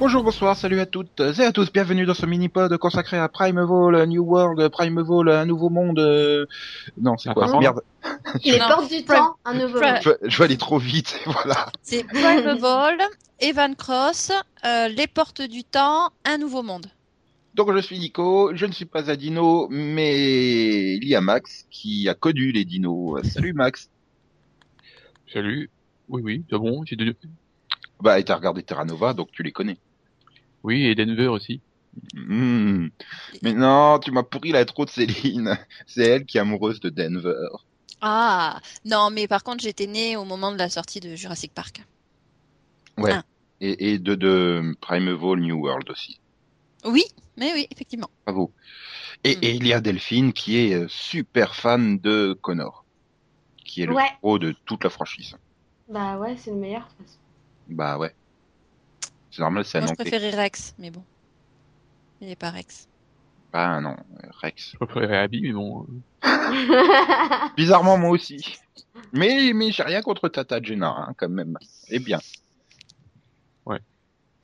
Bonjour, bonsoir, salut à toutes et à tous, bienvenue dans ce mini-pod consacré à Primeval, New World, Primeval, un nouveau monde... euh, Non, c'est quoi Ah, non. Merde, Il est porte du temps, un nouveau Prime- monde. je, je vais aller trop vite, voilà. C'est Primeval, Evan Cross, euh, Les Portes du Temps, Un Nouveau Monde. Donc je suis Nico, je ne suis pas un dino, mais il y a Max qui a connu les dinos. Salut Max. Salut. Oui, oui, c'est bon. J'ai deux... Bah, et t'as regardé Terra Nova, donc tu les connais. Oui, et Denver aussi. Hmm. Mais non, tu m'as pourri l'intro de Céline. C'est elle qui est amoureuse de Denver. Ah, non, mais par contre, j'étais née au moment de la sortie de Jurassic Park. Ouais. Ah. Et, et de, de Primeval New World aussi. Oui, mais oui, effectivement. Bravo. Et, Hmm. et il y a Delphine qui est euh, super fan de Connor. Qui est le Ouais. héros de toute la franchise. Bah ouais, c'est le meilleur de toute façon. Bah ouais. C'est normal, c'est un Moi, je préférais Rex, mais bon. Il n'est pas Rex. Bah non, Rex. Je préférais Abby, mais bon. euh, Bizarrement, moi aussi. Mais, mais j'ai rien contre Tata Jenna, hein, quand même. Eh bien. Ouais.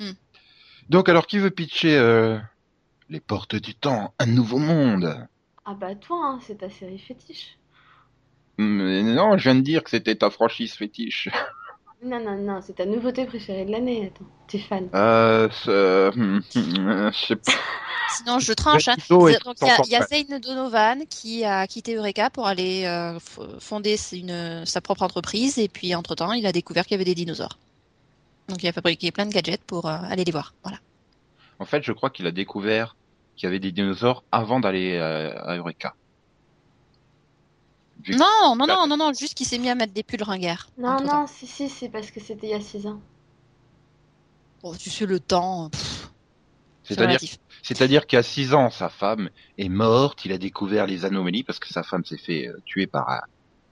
Hmm. Donc, alors, qui veut pitcher euh, Les Portes du Temps, un nouveau monde? Ah bah toi, hein, c'est ta série fétiche. Mais Non, je viens de dire que c'était ta franchise fétiche. Non, non, non, c'est ta nouveauté préférée de l'année. Attends, t'es fan. Euh, ce- hum, je sais pas. Sinon, je tranche. hein. Plutôt est Donc, il y a, encore il y a fan. Zane Donovan qui a quitté Eureka pour aller euh, f- fonder une, sa propre entreprise. Et puis, entre-temps, il a découvert qu'il y avait des dinosaures. Donc, il a fabriqué plein de gadgets pour euh, aller les voir. Voilà. En fait, je crois qu'il a découvert qu'il y avait des dinosaures avant d'aller euh, à Eureka. Non, non, non, non, non, juste qu'il s'est mis à mettre des pulls ringards. Non, non, si, si, c'est parce que c'était il y a 6 ans. Oh, tu sais, le temps, C'est-à-dire relatif. C'est-à-dire qu'il y a six ans, sa femme est morte, il a découvert les anomalies parce que sa femme s'est fait euh, tuer par un-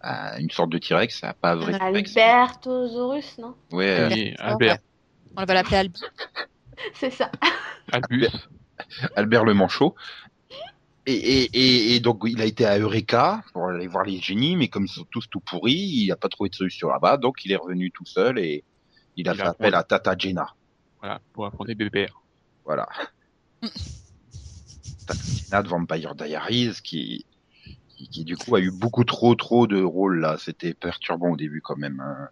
un- une sorte de T-Rex, un pas vrai T-Rex. Albertosaurus, non? Ouais, euh, et Albert. Albert. On va l'appeler Albi. C'est ça. Albus. Albert le Manchot. Et, et, et, et donc il a été à Eureka pour aller voir les génies, mais comme ils sont tous tout pourris, il n'a pas trouvé de solution là-bas, donc il est revenu tout seul et il a Il fait appel à Tata Jenna. Voilà, pour affronter BBR. Voilà. Tata Jenna de Vampire Diaries qui, qui, qui, du coup a eu beaucoup trop trop de rôles là. C'était perturbant au début quand même. hein.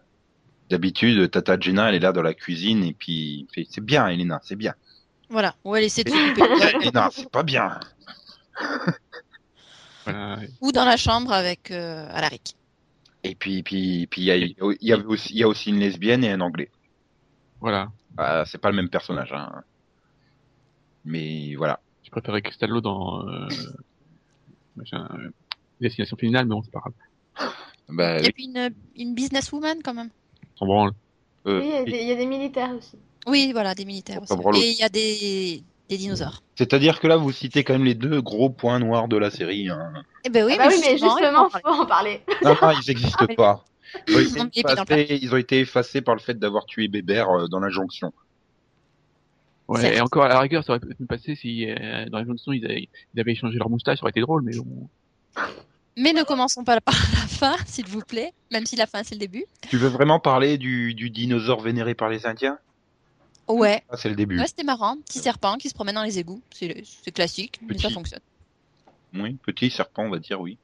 D'habitude, Tata Jenna elle est là dans la cuisine et puis il fait, c'est bien Elena, c'est bien. Voilà, on va laisser tout. Elena, c'est pas bien. Voilà. Ou dans la chambre avec euh, Alaric. Et puis, puis, puis il y, a- il y, aussi, il y a aussi une lesbienne et un anglais. Voilà. Ah, c'est pas le même personnage, hein. Mais voilà. Je préférais Cristallo dans euh, euh, Destination Finale, mais bon, c'est pas grave. Bah, Et puis une, une businesswoman quand même. On s'en branle. euh, Oui, il y, a des- il y a des militaires aussi. Oui, voilà, des militaires aussi. Et il y a des, des dinosaures. C'est-à-dire que là, vous citez quand même les deux gros points noirs de la série. Hein. Eh ben oui, Ah bah oui, mais il faut en justement, parler. faut en parler. Non, non, ils n'existent mais- pas. Ils ont, été mais effacés, ils ont été effacés par le fait d'avoir tué Bébert euh, dans la jonction. Ouais, et encore à la rigueur, ça aurait pu passer si euh, dans les jonctions ils avaient, ils avaient échangé leur moustache, ça aurait été drôle, mais bon. Mais ne commençons pas par la fin, s'il vous plaît. Même si la fin, c'est le début. Tu veux vraiment parler du, du dinosaure vénéré par les Indiens? Ouais. Ah, c'est le début. Ouais, c'était marrant. Petit serpent qui se promène dans les égouts. C'est c'est classique, mais ça fonctionne. Oui, petit serpent, on va dire, oui.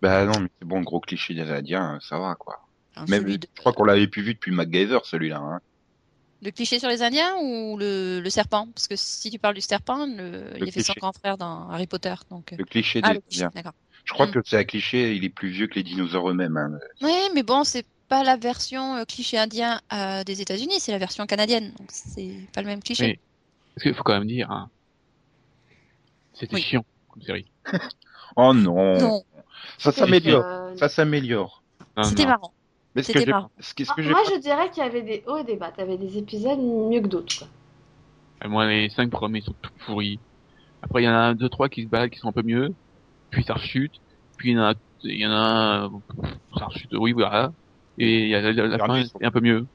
Bah non, mais c'est bon, le gros cliché des Indiens, ça va, quoi. Enfin, Même, de- je crois qu'on l'avait plus vu depuis MacGyver, celui-là. Hein. Le cliché sur les Indiens ou le, le serpent? Parce que si tu parles du serpent, le... il a fait son grand frère dans Harry Potter. Donc... euh, Le cliché Ah, des Indiens. d'accord. Je crois Mm. que c'est un cliché, il est plus vieux que les dinosaures eux-mêmes. Hein. Oui, mais bon, c'est pas la version euh, cliché indien euh, des États-Unis, c'est la version canadienne. Donc c'est pas le même cliché. Oui. Parce qu'il faut quand même dire, hein, c'était Oui. chiant comme série. Oh non, Non, ça s'améliore, Euh, ça s'améliore. C'était marrant. Mais ce que marrant. ce que, ce que j'ai moi, je dirais qu'il y avait des hauts et des bas. T'avais des épisodes mieux que d'autres. Euh, Moi, les cinq premiers sont tout pourris. Après, il y en a deux, trois qui se baladent, qui sont un peu mieux. Puis ça rechute. Puis il y en a, il y en a, ça rechute, oui, voilà. Et la, la- la fin est un peu mieux.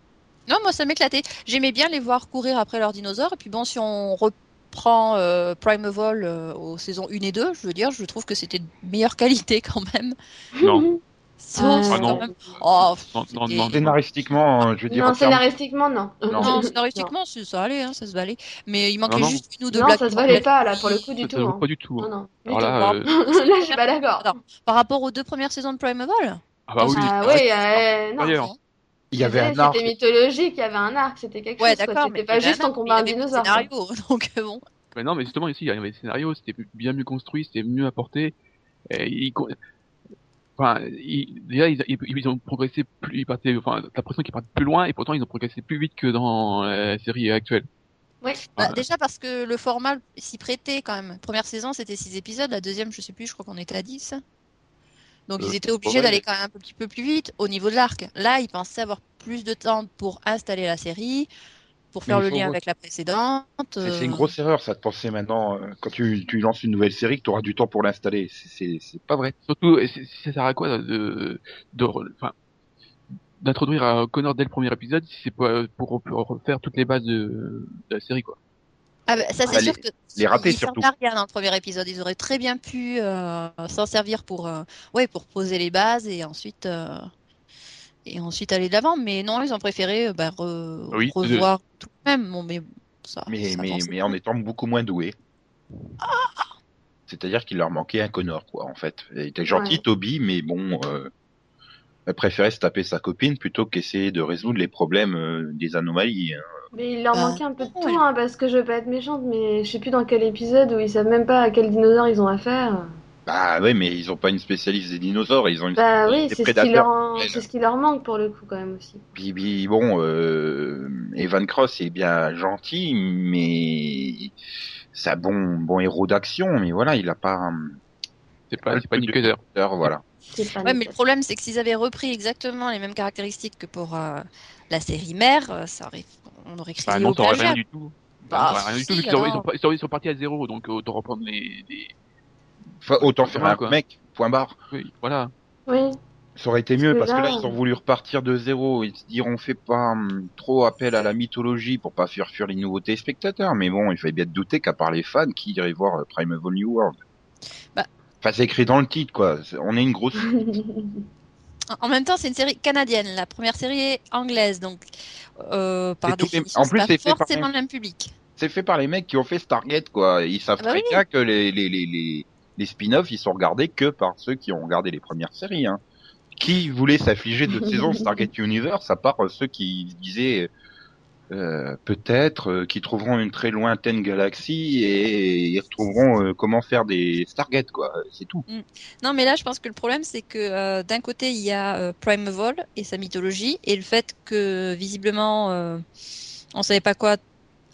Non, moi ça m'éclatait. J'aimais bien les voir courir après leurs dinosaures. Et puis bon, si on reprend euh, Primeval euh, aux saisons 1 et 2, je veux dire, je trouve que c'était de meilleure qualité quand même. Non. Euh, Ah non. même. Oh, Non, non, non, Scénaristiquement, euh, je veux dire. Non, scénaristiquement, non. Non, scénaristiquement, c'est- ça allait, hein, ça se valait. Mais il manquait non. juste une ou deux Non, blagues. ça se valait pas, là, pour le coup, du tout. hein. pas du tout. Non, hein. non. du Alors tout. là, euh, Là, je suis pas d'accord. Par rapport aux deux premières saisons de Primeval? Ah bah oui, Ah oui, euh, non. Il y avait un arc. C'était mythologique, il y avait un arc, c'était quelque Ouais, chose. C'était pas juste en combat un dinosaure. scénario, donc euh, bon. Mais non, mais justement ici, il y avait des scénarios, c'était bien mieux construit, c'était mieux apporté. Et enfin, déjà ils, ont progressé plus, ils partaient, enfin, t'as l'impression qu'ils partent plus loin et pourtant ils ont progressé plus vite que dans la série actuelle. Oui. Bah, Ouais. déjà parce que le format s'y prêtait quand même. Première saison, c'était 6 épisodes. La deuxième, je sais plus, je crois qu'on était à 10. Donc Euh, ils étaient obligés d'aller quand même un petit peu plus vite au niveau de l'arc. Là, ils pensaient avoir plus de temps pour installer la série, pour faire le lien avec la précédente. C'est une euh, grosse erreur, ça de penser maintenant, euh, quand tu, tu lances une nouvelle série, que tu auras du temps pour l'installer. C'est- pas vrai. Surtout, et c'est- ça sert à quoi de, de, d'introduire un Connor dès le premier épisode si c'est pas pour, pour refaire toutes les bases de, de la série quoi. Ah bah, ça c'est Ah, sûr les- que les ratés, ils surtout. servent à rien dans le premier épisode. Ils auraient très bien pu euh, s'en servir pour, euh, ouais, pour poser les bases et ensuite, euh, et ensuite aller de l'avant. Mais non, ils ont préféré euh, bah, re- Oui, revoir tout de même. Bon, mais ça, Mais, ça mais, avance. mais en étant beaucoup moins doué. C'est-à-dire qu'il leur manquait un Connor, quoi, en fait. Il était gentil, Ouais. Toby, mais bon, euh, elle préférait se taper sa copine plutôt qu'essayer de résoudre les problèmes euh, des anomalies. hein. Mais il leur Bah, manquait un peu de ouais. tout, hein, parce que je veux pas être méchante, mais je sais plus dans quel épisode où ils savent même pas à quel dinosaure ils ont affaire. Bah ouais, mais ils ont pas une spécialiste des dinosaures, ils ont une Bah spécialiste oui, des c'est ce, qui prédateurs. leur en- Elle. c'est ce qui leur manque pour le coup, quand même aussi. Puis, puis, bon, euh, Evan Cross est bien gentil, mais c'est un bon, bon héros d'action, mais voilà, il a pas un C'est pas, pas Nick voilà. Ouais, mais le problème, c'est que s'ils avaient repris exactement les mêmes caractéristiques que pour euh, la série mère, euh, ça aurait, on aurait créé Bah non, au t'aurais rien du tout. Bah, T'aurais rien du tout si, vu ils sont, ils sont- ils sont partis à zéro donc euh, autant reprendre les, les... Enfin, autant faire un Quoi. mec, point barre. Oui, voilà. Oui, Ça aurait été mieux Parce que là, ils ont voulu repartir de zéro et se dire on fait pas hum, trop appel à la mythologie pour pas faire fuir les nouveaux téléspectateurs. Mais bon, il fallait bien te douter qu'à part les fans, qui iraient voir euh, Primeval New World? Bah. Enfin, c'est écrit dans le titre, quoi. On est une grosse. En même temps, c'est une série canadienne. La première série est anglaise, donc euh, par tous les- définition, en plus, c'est forcément le même public. C'est fait par les mecs qui ont fait Stargate, quoi. Ils savent Ah bah très oui. bien que les, les, les, les, spin-offs, ils sont regardés que par ceux qui ont regardé les premières séries, hein. Qui voulait s'affliger de saison Stargate Universe, à part euh, ceux qui disaient euh, peut-être euh, qu'ils trouveront une très lointaine galaxie et ils retrouveront euh, comment faire des Stargate, quoi. C'est tout. Non, mais là, je pense que le problème, c'est que d'un côté, il y a Primeval et sa mythologie, et le fait que visiblement, on savait pas quoi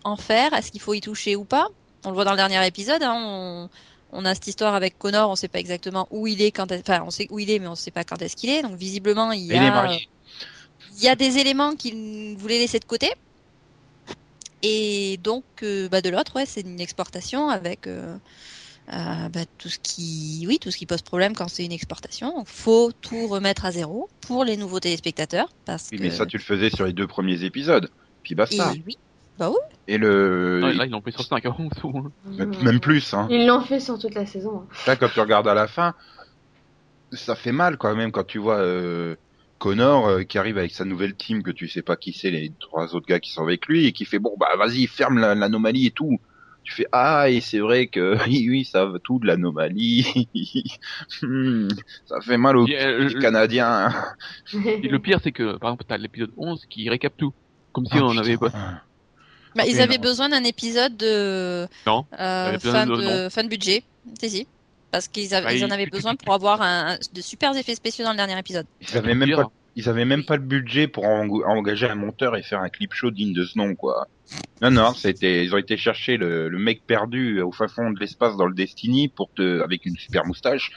en faire. Est-ce qu'il faut y toucher ou pas? On le voit dans le dernier épisode. Hein, on, on a cette histoire avec Connor. On sait pas exactement où il est quand. Enfin, on sait où il est, mais on sait pas quand est-ce qu'il est. Donc visiblement, il y Et il est a, marié. il y a des éléments qu'il voulait laisser de côté. Et donc, euh, bah, de l'autre, ouais, c'est une exportation avec euh, euh, bah, tout ce qui, oui, tout ce qui pose problème quand c'est une exportation. Donc, faut tout remettre à zéro pour les nouveaux téléspectateurs, parce Oui, que. mais ça, tu le faisais sur les deux premiers épisodes. Puis Et basta. oui, bah oui. Et le. Non, là, ils l'ont pris sur 5 ans au moins. Même plus, hein. Ils l'ont fait sur toute la saison. hein. Là, quand tu regardes à la fin, ça fait mal quand même quand tu vois euh, Connor euh, qui arrive avec sa nouvelle team que tu sais pas qui c'est les trois autres gars qui sont avec lui et qui fait bon bah vas-y ferme la- l'anomalie et tout. Tu fais ah et c'est vrai que oui oui ça va tout de l'anomalie. Hmm, ça fait mal aux euh, Canadiens. Et le pire, c'est que, par exemple, t'as l'épisode 11 qui récap tout. Comme si Ah, on putain. avait pas. Bah, ils avaient non. besoin d'un épisode de Non, euh, avaient besoin fin, de- de, fin de budget. Si, si. Parce qu'ils avaient, Bah, ils en ils- avaient besoin pour avoir un, un- de super effets spéciaux dans le dernier épisode. Ils avaient même pire, pas ils avaient même pas le budget pour en- engager un monteur et faire un clip show digne de ce nom, quoi. Non, non, c'était, ils ont été chercher le, le mec perdu au fin fond de l'espace dans le Destiny pour te, avec une super moustache,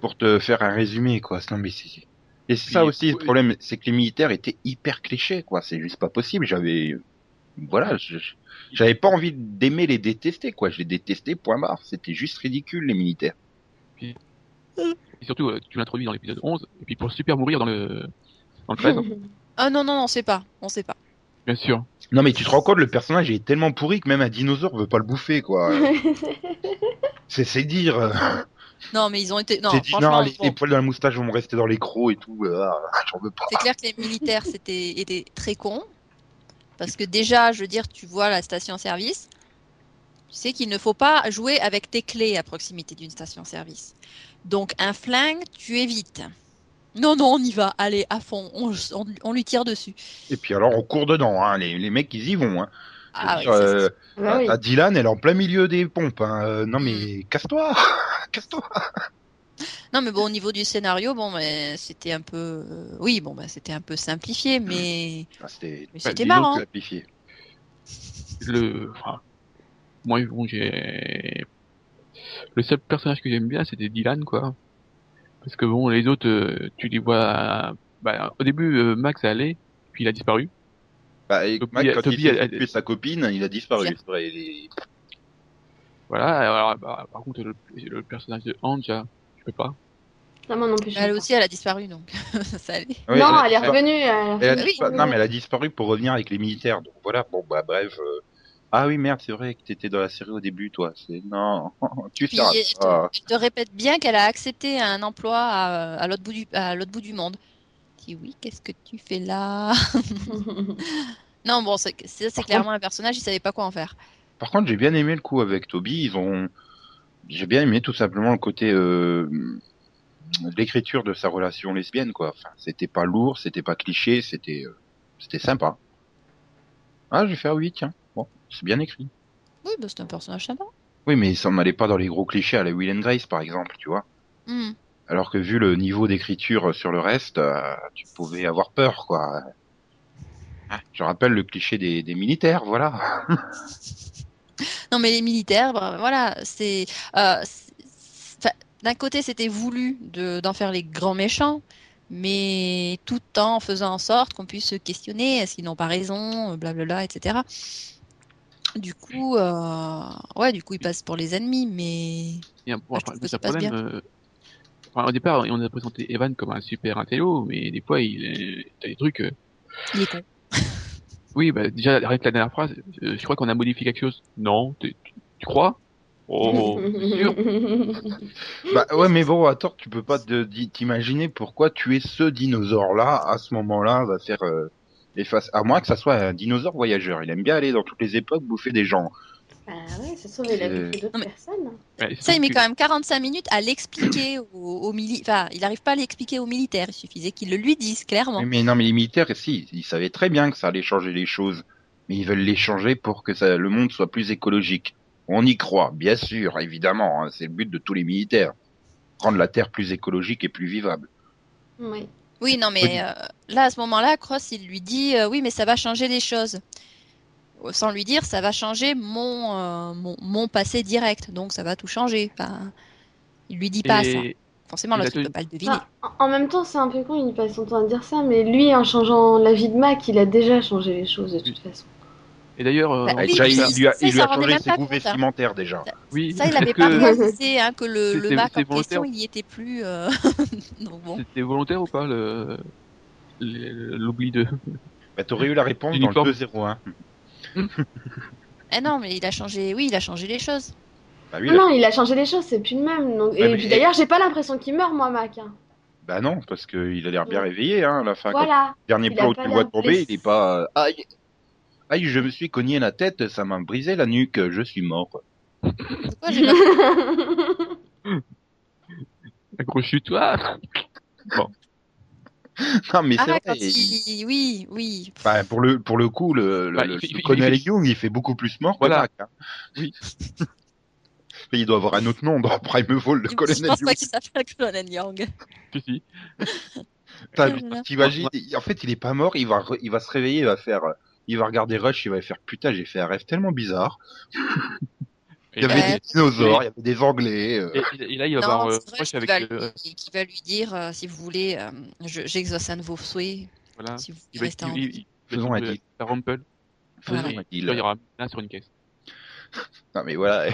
pour te faire un résumé, quoi. Non, mais c'est, et c'est ça aussi, le problème, c'est que les militaires étaient hyper clichés, quoi. C'est juste pas possible. J'avais, voilà, j'avais pas envie d'aimer les détester, quoi. Je les détestais, point barre. C'était juste ridicule, les militaires. Et surtout, euh, tu l'introduis dans l'épisode 11, et puis pour super mourir dans le, dans le 13, Ah non, non, on sait pas. On sait pas. bien sûr. Non, mais tu te rends compte, le personnage est tellement pourri que même un dinosaure veut pas le bouffer, quoi. C'est, c'est dire. Non, mais ils ont été. Non, dit non, franchement, les, bon, les poils dans la moustache vont me rester dans les crocs et tout. euh, ah, J'en veux pas. c'est clair que les militaires c'était étaient très cons. Parce que déjà, je veux dire, tu vois la station-service, tu sais qu'il ne faut pas jouer avec tes clés à proximité d'une station-service. Donc un flingue, tu évites. Non, non, on y va, allez, à fond, on, on- on lui tire dessus. Et puis alors on court dedans, hein. les, les mecs ils y vont. Hein. Ah, ça, euh, Bah oui. à Dylan, elle est en plein milieu des pompes. Hein. Euh, Non mais casse-toi, casse-toi. Non, mais bon, au niveau du scénario, bon, mais c'était un peu, euh, oui, bon, bah, c'était un peu simplifié, mais, Ah, C'était Bah, marrant. simplifié. le, enfin, moi, bon, j'ai, le seul personnage que j'aime bien, c'était Dylan, quoi. Parce que bon, les autres, euh, tu les vois, bah, au début, euh, Max allait, puis il a disparu. Bah, et Toby- Mac, quand Toby, il elle- tué sa copine, il a disparu. Tiens. c'est vrai, il est- Voilà, alors, bah, par contre, le, le personnage de Anja, je peux pas. Non, moi non plus. je Elle pas. aussi, elle a disparu, donc ça allait. Ouais, non, elle est revenue. Elle disparu- Non mais elle a disparu pour revenir avec les militaires. Donc voilà, bon bah bref. euh, Ah oui merde, c'est vrai que t'étais dans la série au début, toi. C'est non, tu Puis, ça. te, te répète bien qu'elle a accepté un emploi à, à l'autre bout du, à l'autre bout du monde. Je dis oui, qu'est-ce que tu fais là? Non, bon, c'est clairement un personnage, il savait pas quoi en faire. Par contre, j'ai bien aimé le coup avec Toby. Ils ont, j'ai bien aimé tout simplement le côté euh, l'écriture de sa relation lesbienne, quoi. Enfin, c'était pas lourd, c'était pas cliché, c'était, euh, c'était sympa. Ah, j'ai fait ah oui, tiens. Bon, c'est bien écrit. Oui, bah, c'est un personnage sympa. Oui, mais ça n'allait pas dans les gros clichés à la Will and Grace, par exemple, tu vois. Hmm. Alors que vu le niveau d'écriture sur le reste, euh, tu pouvais avoir peur, quoi. Ah, Je rappelle le cliché des, des militaires, voilà. Non, mais les militaires, bah, voilà, c'est. euh, D'un côté, c'était voulu de- d'en faire les grands méchants, mais tout en faisant en sorte qu'on puisse se questionner est-ce qu'ils n'ont pas raison, euh, blablabla, etc. Du coup, euh, ouais, du coup, ils passent pour les ennemis, mais. Un, enfin, que le ça passe problème, euh, enfin, au départ, on a présenté Evan comme un super intello, mais des fois, il est, t'as des trucs, euh, Il est con. oui, bah, déjà, arrête la dernière phrase, euh, je crois qu'on a modifié quelque chose? Non, tu crois? Oh. Bah ouais, mais bon, attends, tu peux pas t'imaginer pourquoi tuer ce dinosaure-là à ce moment-là va faire euh, efface. À moins que ça soit un dinosaure voyageur. Il aime bien aller dans toutes les époques bouffer des gens. Ah ouais, ça se trouve, il a bouffé d'autres mais- personnes. Ouais, Ça, il met quand même 45 minutes à l'expliquer aux, aux mili- Enfin, il n'arrive pas à l'expliquer aux militaires. Il suffisait qu'ils le lui disent clairement. Mais, mais non, mais les militaires, si, ils savaient très bien que ça allait changer les choses, mais ils veulent les changer pour que ça, le monde soit plus écologique. On y croit, bien sûr, évidemment. hein, c'est le but de tous les militaires, rendre la Terre plus écologique et plus vivable. Oui. Oui, non, mais euh, là, à ce moment-là, Cross, il lui dit euh, oui, mais ça va changer les choses. Sans lui dire, ça va changer mon, euh, mon, mon passé direct. Donc, ça va tout changer. Enfin, il lui dit pas ça. Forcément, l'autre, il tenu- peut pas le deviner. Enfin, en même temps, c'est un peu con, il passe son temps à dire ça, mais lui, en changeant la vie de Mac, il a déjà changé les choses de toute façon. Et d'ailleurs, euh, Bah, Ah, plus, il, il lui a, il lui a changé ses goûts hein. vestimentaires déjà. oui, Ça, il avait pas réalisé hein, que le, Mac en question, il y était plus. euh, bon. C'était volontaire ou pas, le, le- l'oubli de, Bah, t'aurais eu la réponse dans le 2-0-1. Eh non, mais il a changé. Oui, il a changé les choses. Bah oui, Non, il a changé les choses, c'est plus le même. Donc... Ouais, et mais- puis d'ailleurs, j'ai pas l'impression qu'il meurt, moi, Mac. hein. bah non, parce qu'il a l'air bien réveillé, hein, à la fin. Quand Voilà. dernier plan où tu le vois tomber, il est pas, euh, aïe, aïe, je me suis cogné la tête, ça m'a brisé la nuque, je suis mort. Pourquoi j'ai accroche-toi. Non, mais c'est Ah, vrai. quand il-. Oui, oui. Bah, pour le pour le coup, le, Bah, le- il le il- Young, il fait beaucoup plus mort Voilà. que Mac. hein. Oui. Mais il doit avoir un autre nom dans Primeval, le Je colonel pense Young. pas qu'il s'appelle Colonel Young. Si. T'imagines, en fait, il est pas mort, il va re- il va se réveiller, il va faire, euh, il va regarder Rush, il va faire putain, j'ai fait un rêve tellement bizarre. Il y avait Ouais. des dinosaures, il y avait des Anglais. euh. Et, et- là, il va Non, voir euh, Rush qu'il avec, va, lui- euh, qui va lui dire euh, si vous voulez, euh, je- j'exauce un de vos souhaits, voilà. si vous Il va, rester en il, il, Faisons un deal. la Rumple. Faisons un deal. il y aura là sur une caisse. Non mais voilà.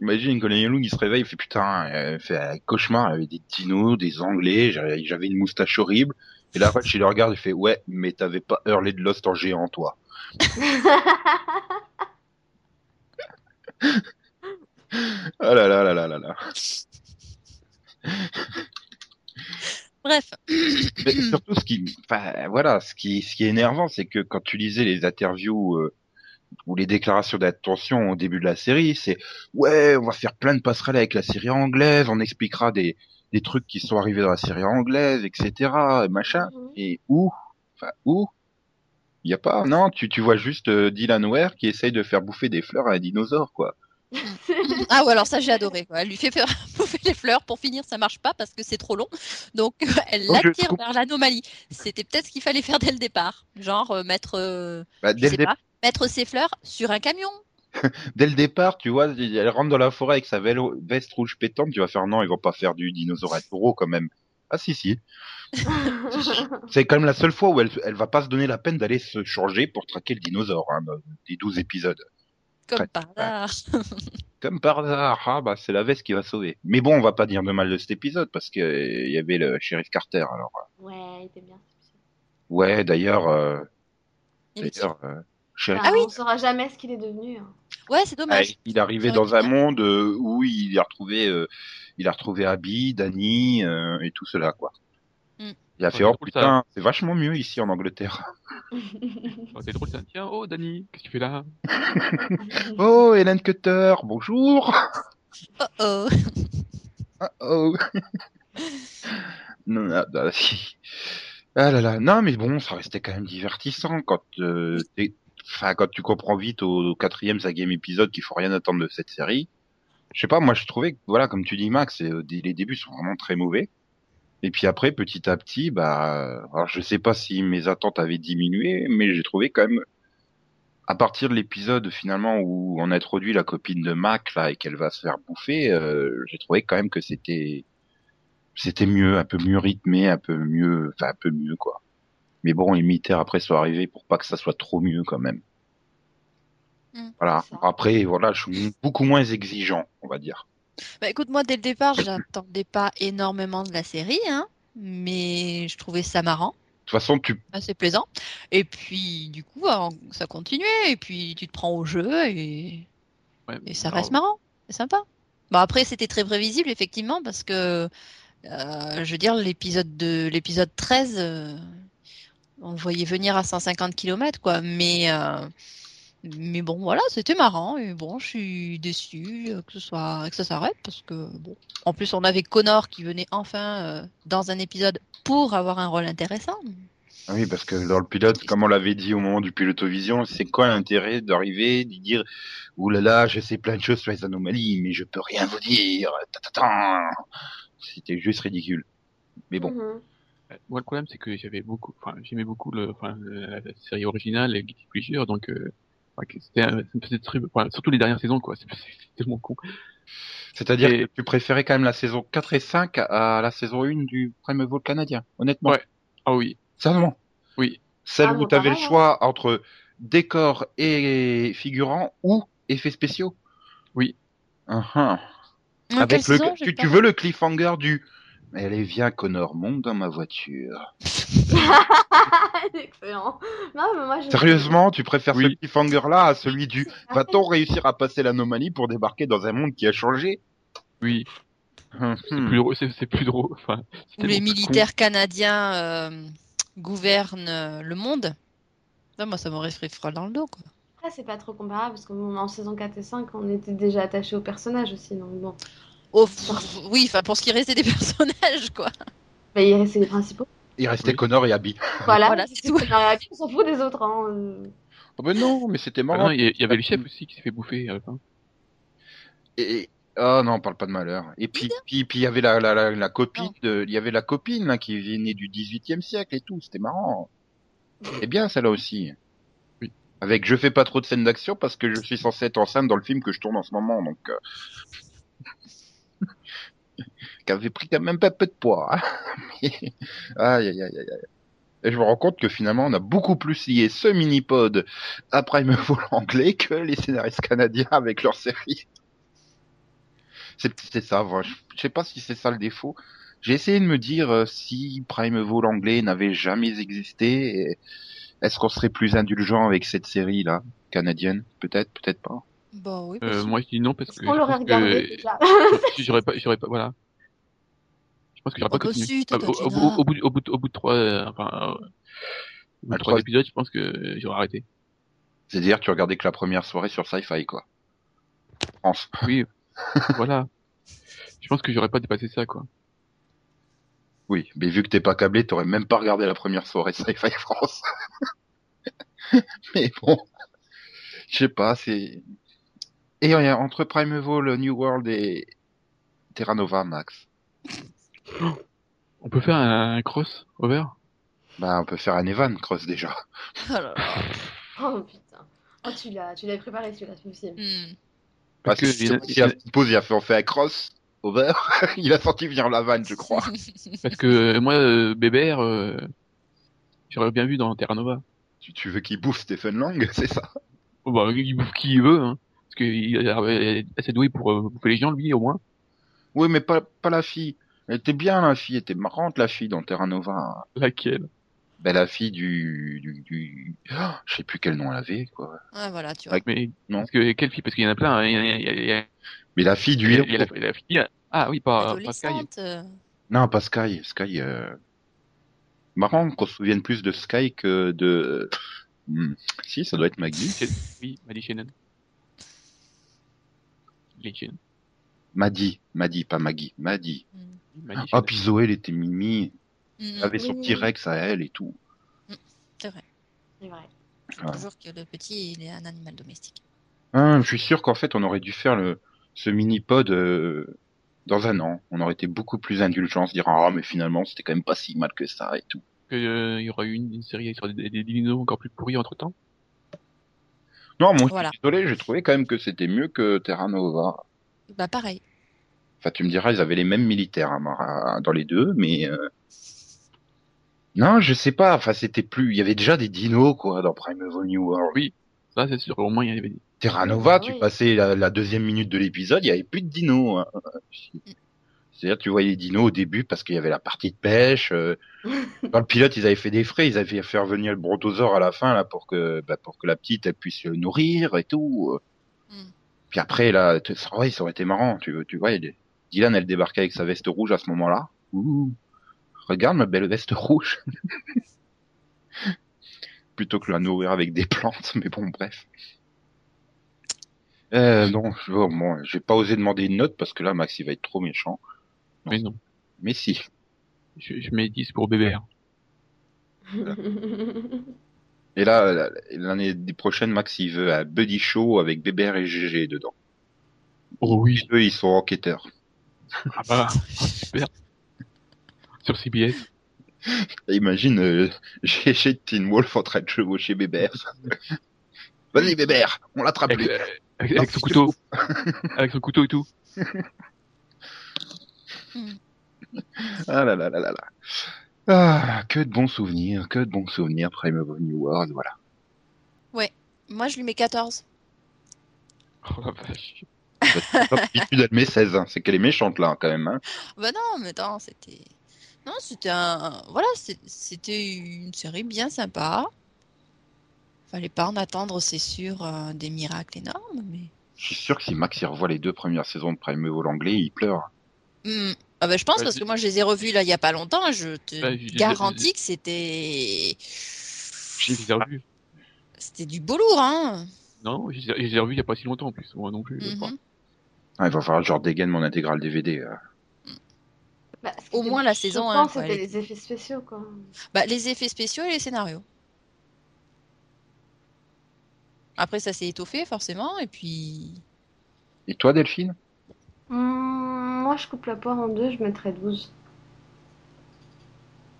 Imagine Colonel Young, il se réveille, il fait putain, euh, il fait un cauchemar, il y avait des dinos, des Anglais, j'avais une moustache horrible. Et là, Rush, il le regarde, il fait ouais, mais t'avais pas hurlé de Lost en géant, toi. Ah là là là là là là. Bref. Mais surtout, ce qui, voilà, ce qui, ce qui est énervant, c'est que quand tu lisais les interviews euh, ou les déclarations d'intention au début de la série, c'est ouais, on va faire plein de passerelles avec la série anglaise, on expliquera des, des trucs qui sont arrivés dans la série anglaise, etc. Et machin. Mhm. Et où, enfin, où? Il y a pas, non, tu, tu vois juste euh, Dylan Ware qui essaye de faire bouffer des fleurs à un dinosaure, quoi. Ah ouais, alors ça j'ai adoré. Quoi. Elle lui fait faire bouffer les fleurs. Pour finir, ça marche pas parce que c'est trop long. Donc elle Donc, l'attire trouve- vers l'anomalie. C'était peut-être ce qu'il fallait faire dès le départ. Genre euh, mettre, euh, Bah, je dès, sais le dé- pas, mettre ses fleurs sur un camion. dès le départ, tu vois, elle rentre dans la forêt avec sa vélo- veste rouge pétante, tu vas faire non, ils vont pas faire du dinosaure à taureau quand même. Ah si si, c'est quand même la seule fois où elle, elle va pas se donner la peine d'aller se changer pour traquer le dinosaure, hein, les 12 épisodes. Comme Ouais. par hasard. Comme par hasard, ah bah c'est la veste qui va sauver. Mais bon, on va pas dire de mal de cet épisode parce que euh, il y avait le shérif Carter. Alors ouais, il était bien. ouais, d'ailleurs, euh, d'ailleurs, euh, shérif, Enfin, Ah oui. On saura jamais ce qu'il est devenu. hein. Ouais, c'est ah, dommage. il est arrivé dans un monde euh, où il a retrouvé, euh, il a retrouvé Abby, Danny euh, et tout cela quoi. Il a Ouais, fait oh putain, c'est vachement mieux ici en Angleterre. Oh, c'est drôle, ça. Tiens, oh, Danny, qu'est-ce que tu fais là? Oh, Hélène Cutter, bonjour. Oh oh. Ah, oh. non, non, non, si. Ah là là, non mais bon, ça restait quand même divertissant quand, euh, enfin quand tu comprends vite au, au quatrième, cinquième épisode qu'il faut rien attendre de cette série. Je sais pas, moi je trouvais que voilà, comme tu dis Max, euh, les débuts sont vraiment très mauvais. Et puis après, petit à petit, bah, alors je sais pas si mes attentes avaient diminué, mais j'ai trouvé quand même, à partir de l'épisode finalement où on introduit la copine de Mac là et qu'elle va se faire bouffer, euh, j'ai trouvé quand même que c'était, c'était mieux, un peu mieux rythmé, un peu mieux, enfin un peu mieux quoi. Mais bon, les militaires après sont arrivés pour pas que ça soit trop mieux quand même. Mm. Voilà. Après, voilà, je suis beaucoup moins exigeant, on va dire. Bah écoute, moi dès le départ, j'attendais pas énormément de la série, hein, mais je trouvais ça marrant. De toute façon, tu, assez plaisant. Et puis, du coup, euh, ça continuait. Et puis, tu te prends au jeu et, Ouais, et ça alors, reste marrant. C'est sympa. Bon, après, c'était très prévisible, effectivement, parce que, euh, je veux dire, l'épisode de l'épisode 13, euh, on le voyait venir à 150 km, quoi. Mais, euh, mais bon, voilà, c'était marrant. Et bon, je suis déçu que ce soit, que ça s'arrête, parce que, bon. En plus, on avait Connor qui venait enfin euh, dans un épisode pour avoir un rôle intéressant. Ah Oui, parce que dans le pilote, comme on l'avait dit au moment du pilotovision, c'est quoi l'intérêt d'arriver, de dire Ouh là là, je sais plein de choses sur les anomalies, mais je peux rien vous dire. Ta, ta, ta. C'était juste ridicule. Mais bon, Mhm. euh, Moi, le problème, c'est que j'avais beaucoup, enfin, j'aimais beaucoup le, enfin, la, série originale et Guilty Pleasure, donc, euh, c'était, un- ça me faisait très, enfin, surtout les dernières saisons, quoi. C'est tellement con. c'est-à-dire Et- que tu préférais quand même la saison 4 et 5 à la saison 1 du Prime Vol canadien, honnêtement. Ouais. Ah oui, Sérieusement. oui. Celle Ah, où moi, tu avais le hein. choix entre décor et figurant ou effets spéciaux. Oui. Uh-huh. Euh, Avec le, saison, tu, tu veux le cliffhanger du Allez, viens, Connor, monte dans ma voiture. Excellent. Non, mais moi, je- Sérieusement, tu préfères ce Oui. cliffhanger-là à celui du Va-t-on réussir à passer l'anomalie pour débarquer dans un monde qui a changé? Oui, Hum, c'est hum. plus drôle, c'est plus drôle. Enfin, les plus con. militaires canadiens euh, gouvernent euh, le monde. Ça, moi, ça m'aurait fait froid dans le dos, quoi. Après, c'est pas trop comparable parce qu'en saison 4 et 5, on était déjà attachés aux personnages aussi. Donc bon. Oh, oui, enfin, pour ce qui restait des personnages, quoi. Bah, il restait les principaux. Il restait Oui. Connor et Abby. Voilà, Voilà, c'est tout. On s'en fout des autres. Hein. euh. Oh ben non, mais c'était Ah marrant. il y, avait le chef aussi qui s'est fait bouffer fin. Et... Oh non, on parle pas de malheur. Et puis, puis, puis il y avait la, la, la, la copine, de... il y avait la copine là, qui venait du 18e siècle et tout. C'était marrant. C'est bien celle-là aussi. Oui. Avec je fais pas trop de scènes d'action parce que je suis censé être enceinte dans le film que je tourne en ce moment, donc. Euh... qui avait pris quand même pas peu de poids. hein. Aïe aïe aïe aïe. Et je me rends compte que finalement on a beaucoup plus lié ce mini-pod à Prime Vol anglais que les scénaristes canadiens avec leur série. C'est ça, je sais pas si c'est ça le défaut. J'ai essayé de me dire euh, si Prime Vol anglais n'avait jamais existé, est-ce qu'on serait plus indulgent avec cette série là canadienne? Peut-être, peut-être pas. Bah oui, Euh, moi, je dis non parce que. je l'aurait regardé que déjà j'aurais pas, j'aurais pas, voilà. pense que j'aurais pas bah continué. si, Ah, au, au, Gina. au bout, au bout, de- au bout de trois, euh, enfin, au bout de trois trois- épisodes, je pense que j'aurais arrêté. C'est-à-dire, tu regardais que la première soirée sur Sci-Fi, quoi. France. Oui, voilà. Je pense que j'aurais pas dépassé ça, quoi. Oui, mais vu que t'es pas câblé, t'aurais même pas regardé la première soirée Sci-Fi France. mais bon, je sais pas, c'est... Et euh, entre Primeval, New World et Terra Nova, Max, On peut faire un, un cross over bah on peut faire un Evan Cross déjà. Oh là là. Oh putain. Oh, tu l'as, tu l'avais préparé celui-là, c'est possible. Hmm. Parce Parce que que il a- il a fait, on fait un cross over, il a senti venir la vanne, je crois. Parce que euh, moi, euh, Bébert, euh, j'aurais bien vu dans Terra Nova. Tu, tu veux qu'il bouffe Stephen Lang, c'est ça Oh, bah, il bouffe qui il veut, hein. Parce qu'il est assez doué pour euh, bouffer les gens, lui, au moins. Oui, mais pas, pas la fille. Elle était bien, la fille, elle était marrante, la fille, dans Terra Nova. Laquelle? Ben, la fille du, du, du... Oh, je sais plus quel nom elle avait, quoi. Ah, voilà, tu vois. Mais, Non. parce que, quelle fille? Parce qu'il y en a plein, hein. il y a, il y a- il y a- Mais la fille du il y a- héros. il y a la, il y a la fille, ah oui, pas, pas Sky. Euh, Non, pas Sky. Sky, euh... Marrant qu'on se souvienne plus de Sky que de... Hmm. Si, ça doit être Maggie. Oui, Maddie Shannon. Maddy. Maddy, pas Maggie. Maddy. Maddie Ah, puis Zoé, elle était mimi. Hmm, Elle avait son Oui. petit Rex à elle et tout. C'est vrai. C'est vrai. Ouais. Toujours que le petit, il est un animal domestique. Hein, je suis sûr qu'en fait, on aurait dû faire le, ce mini-pod euh, dans un an. On aurait été beaucoup plus indulgents, se dire ah mais finalement c'était quand même pas si mal que ça et tout. Que, euh, il y aura eu une, une série sur des, des dinos encore plus pourris entre temps. Non, moi Voilà. je suis désolé, j'ai trouvé quand même que c'était mieux que Terra Nova. Bah, pareil. Enfin, tu me diras, ils avaient les mêmes militaires hein, dans les deux, mais euh, non, je sais pas. Enfin, c'était plus. Il y avait déjà des dinos quoi dans Primeval New World. Oui. Ça, c'est sûr. Au moins, il y avait des... Terra Nova, Ah tu oui. passais la, la deuxième minute de l'épisode, il y avait plus de dinos. hein. C'est-à-dire, tu voyais les dinos au début parce qu'il y avait la partie de pêche. euh, dans le pilote, ils avaient fait des frais, ils avaient fait revenir le brontosaure à la fin là pour que, bah, pour que la petite elle puisse le nourrir et tout. Mm. Puis après là, ça, ouais, ça aurait été marrant. Tu, tu vois, il- Dylan elle débarquait avec sa veste rouge à ce moment-là. Regarde ma belle veste rouge. Plutôt que la nourrir avec des plantes, mais bon, bref. Euh, non, je, bon, j'ai pas osé demander une note parce que là, Max, il va être trop méchant. Non. Mais non. Mais si. Je, je mets 10 pour Bébert. Et là, la- l'année prochaine, Max, il veut un buddy show avec Bébert et GG dedans. Oh oui. Eux, ils sont enquêteurs. Ah bah, super. Sur CBS. Imagine euh, GG de Teen Wolf en train de chevaucher Bébert. Vas-y, Bébert, on l'attrape Avec, lui. euh, avec, avec son couteau. avec son couteau et tout. Ah là là là là là. Ah, que de bons souvenirs, que de bons souvenirs, Primeval New World, voilà. Moi, je lui mets 14. Oh la vache. D'habitude, elle met 16, hein. c'est qu'elle est méchante là, quand même. Hein. Bah non, mais non, c'était. Non, c'était un. Voilà, c'était une série bien sympa. Fallait pas en attendre, c'est sûr, euh, des miracles énormes, mais. Je suis sûr que si Max il revoit les deux premières saisons de Primeval anglais, il pleure. Hmm. Ah bah, je pense parce que moi je les ai revus là il y a pas longtemps. Je te j'ai- garantis que c'était J'ai les ai revus. c'était du beau lourd hein. Non, je les ai je revus il y a pas si longtemps en plus. Moi non plus. je crois. Mhm. Ah, il va falloir que je redégaine mon intégral DVD. euh. Bah, Au moins la saison choquant, un, quoi, C'était les effets spéciaux, quoi. Bah, les effets spéciaux et les scénarios. Après ça s'est étoffé forcément et puis Et toi, Delphine? Hum, moi, je coupe la poire en deux, je mettrais 12.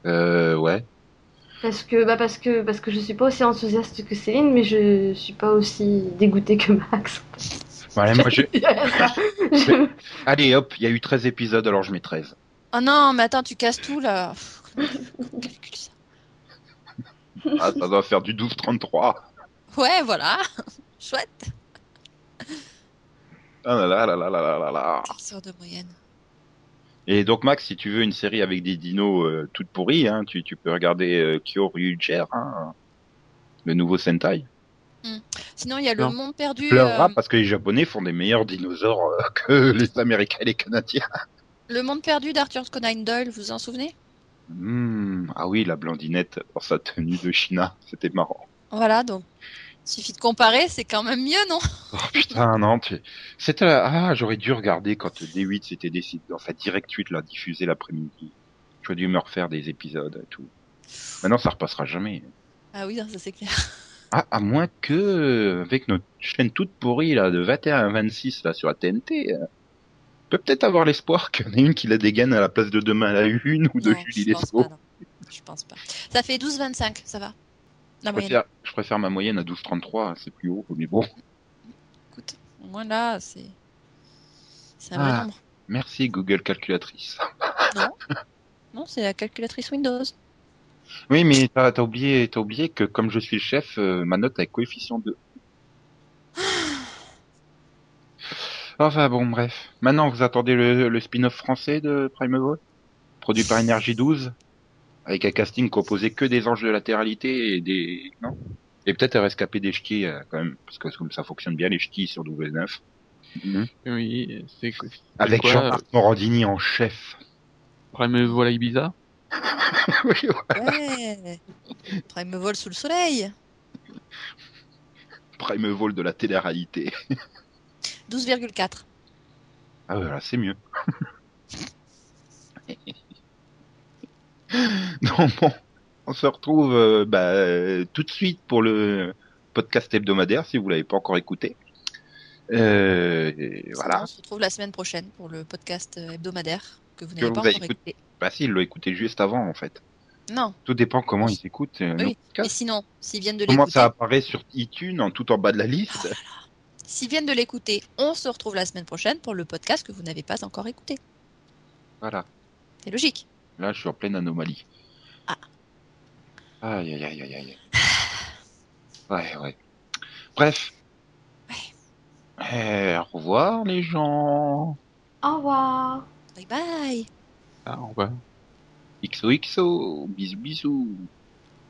Euh, ouais. Parce que, bah parce que, parce que je suis pas aussi enthousiaste que Céline, mais je suis pas aussi dégoûtée que Max. Voilà, moi, je... Allez, hop, il y a eu 13 épisodes, alors je mets 13. Oh non, mais attends, tu casses tout là. Ah, ça doit faire du 12-33. Ouais, voilà. Chouette. Ah là là là là là là là. de moyenne. Et donc Max, si tu veux une série avec des dinos euh, toutes pourries, hein, tu, peux regarder euh, Kyoryuger, hein, le nouveau Sentai. Hmm. Sinon, il y a le monde perdu. Pleurera euh, parce que les Japonais font des meilleurs dinosaures euh, que les Américains et les Canadiens. Le monde perdu d'Arthur Conan Doyle, vous vous en souvenez? Hmm. Ah oui, la blondinette dans sa tenue de China, c'était marrant. Voilà, donc suffit de comparer, c'est quand même mieux, non? Oh putain, non, tu... c'était ah, j'aurais dû regarder quand D8 s'était décidé, enfin Direct 8 l'a diffusé l'après-midi. J'aurais dû me refaire des épisodes et tout. Maintenant, ça repassera jamais. Ah oui, ça c'est clair. Ah, à moins que, euh, avec notre chaîne toute pourrie, là, de 21 à 26, là, sur la TNT, euh, on peut peut-être avoir l'espoir qu'il y en ait une qui la dégaine à la place de demain à la une ou de Non, Julie je pense pas, non. Je pense pas. Ça fait 12-25, ça va? La Je préfère, je préfère ma moyenne à 12,33, c'est plus haut, mais bon. Écoute, au moins là, c'est. C'est un vrai Ah. nombre. Merci Google Calculatrice. Non Non, c'est la calculatrice Windows. Oui, mais t'as as oublié, t'as oublié que comme je suis le chef, euh, ma note avec coefficient 2. Enfin bon, bref. Maintenant, vous attendez le, le spin-off français de Primeval, produit par Énergie 12, avec un casting composé que des anges de latéralité et des non? Et peut-être un rescapé des ch'tis euh, quand même, parce que comme ça fonctionne bien les ch'tis sur W9. Oui, c'est Avec quoi, Jean-Marc Morandini en chef. Prime voilà Ibiza? Oui, ouais. Ouais Prime vol sous le soleil Primeval de la télé-réalité. 12,4. Ah voilà, c'est mieux. non, bon, on se retrouve euh, bah, euh, tout de suite pour le podcast hebdomadaire si vous l'avez pas encore écouté. Euh, et voilà. On se retrouve la semaine prochaine pour le podcast hebdomadaire que vous n'avez pas encore écouté. écouté. Bah si, il l'a écouté juste avant en fait. Non. Tout dépend comment ils écoutent. Oui. Et sinon, s'ils viennent de Comment l'écouter, ça apparaît sur iTunes en tout en bas de la liste s'ils viennent de l'écouter, on se retrouve la semaine prochaine pour le podcast que vous n'avez pas encore écouté. Voilà. C'est logique. Là, je suis en pleine anomalie. Ah. Aïe, aïe, aïe, aïe, aïe. Ouais, ouais. Bref. Eh, au revoir, les gens. Au revoir. Bye bye. Ah, on va. XOXO. Bisous, bisous.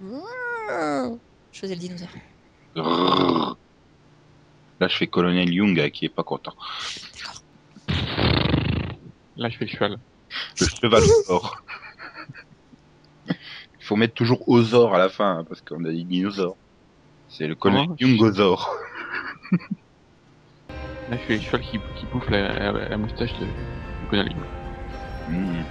Je faisais le dinosaure. Là, je fais Colonel Young euh, qui est pas content. D'accord. Là, je fais le cheval. Le cheval or. Il faut mettre toujours Ozor à la fin, hein, parce qu'on a dit dinosaure. C'est le Colonel Oh. Youngosaur. Là, je fais le cheval qui, qui bouffe la, la, la moustache de, Lim. Hmm.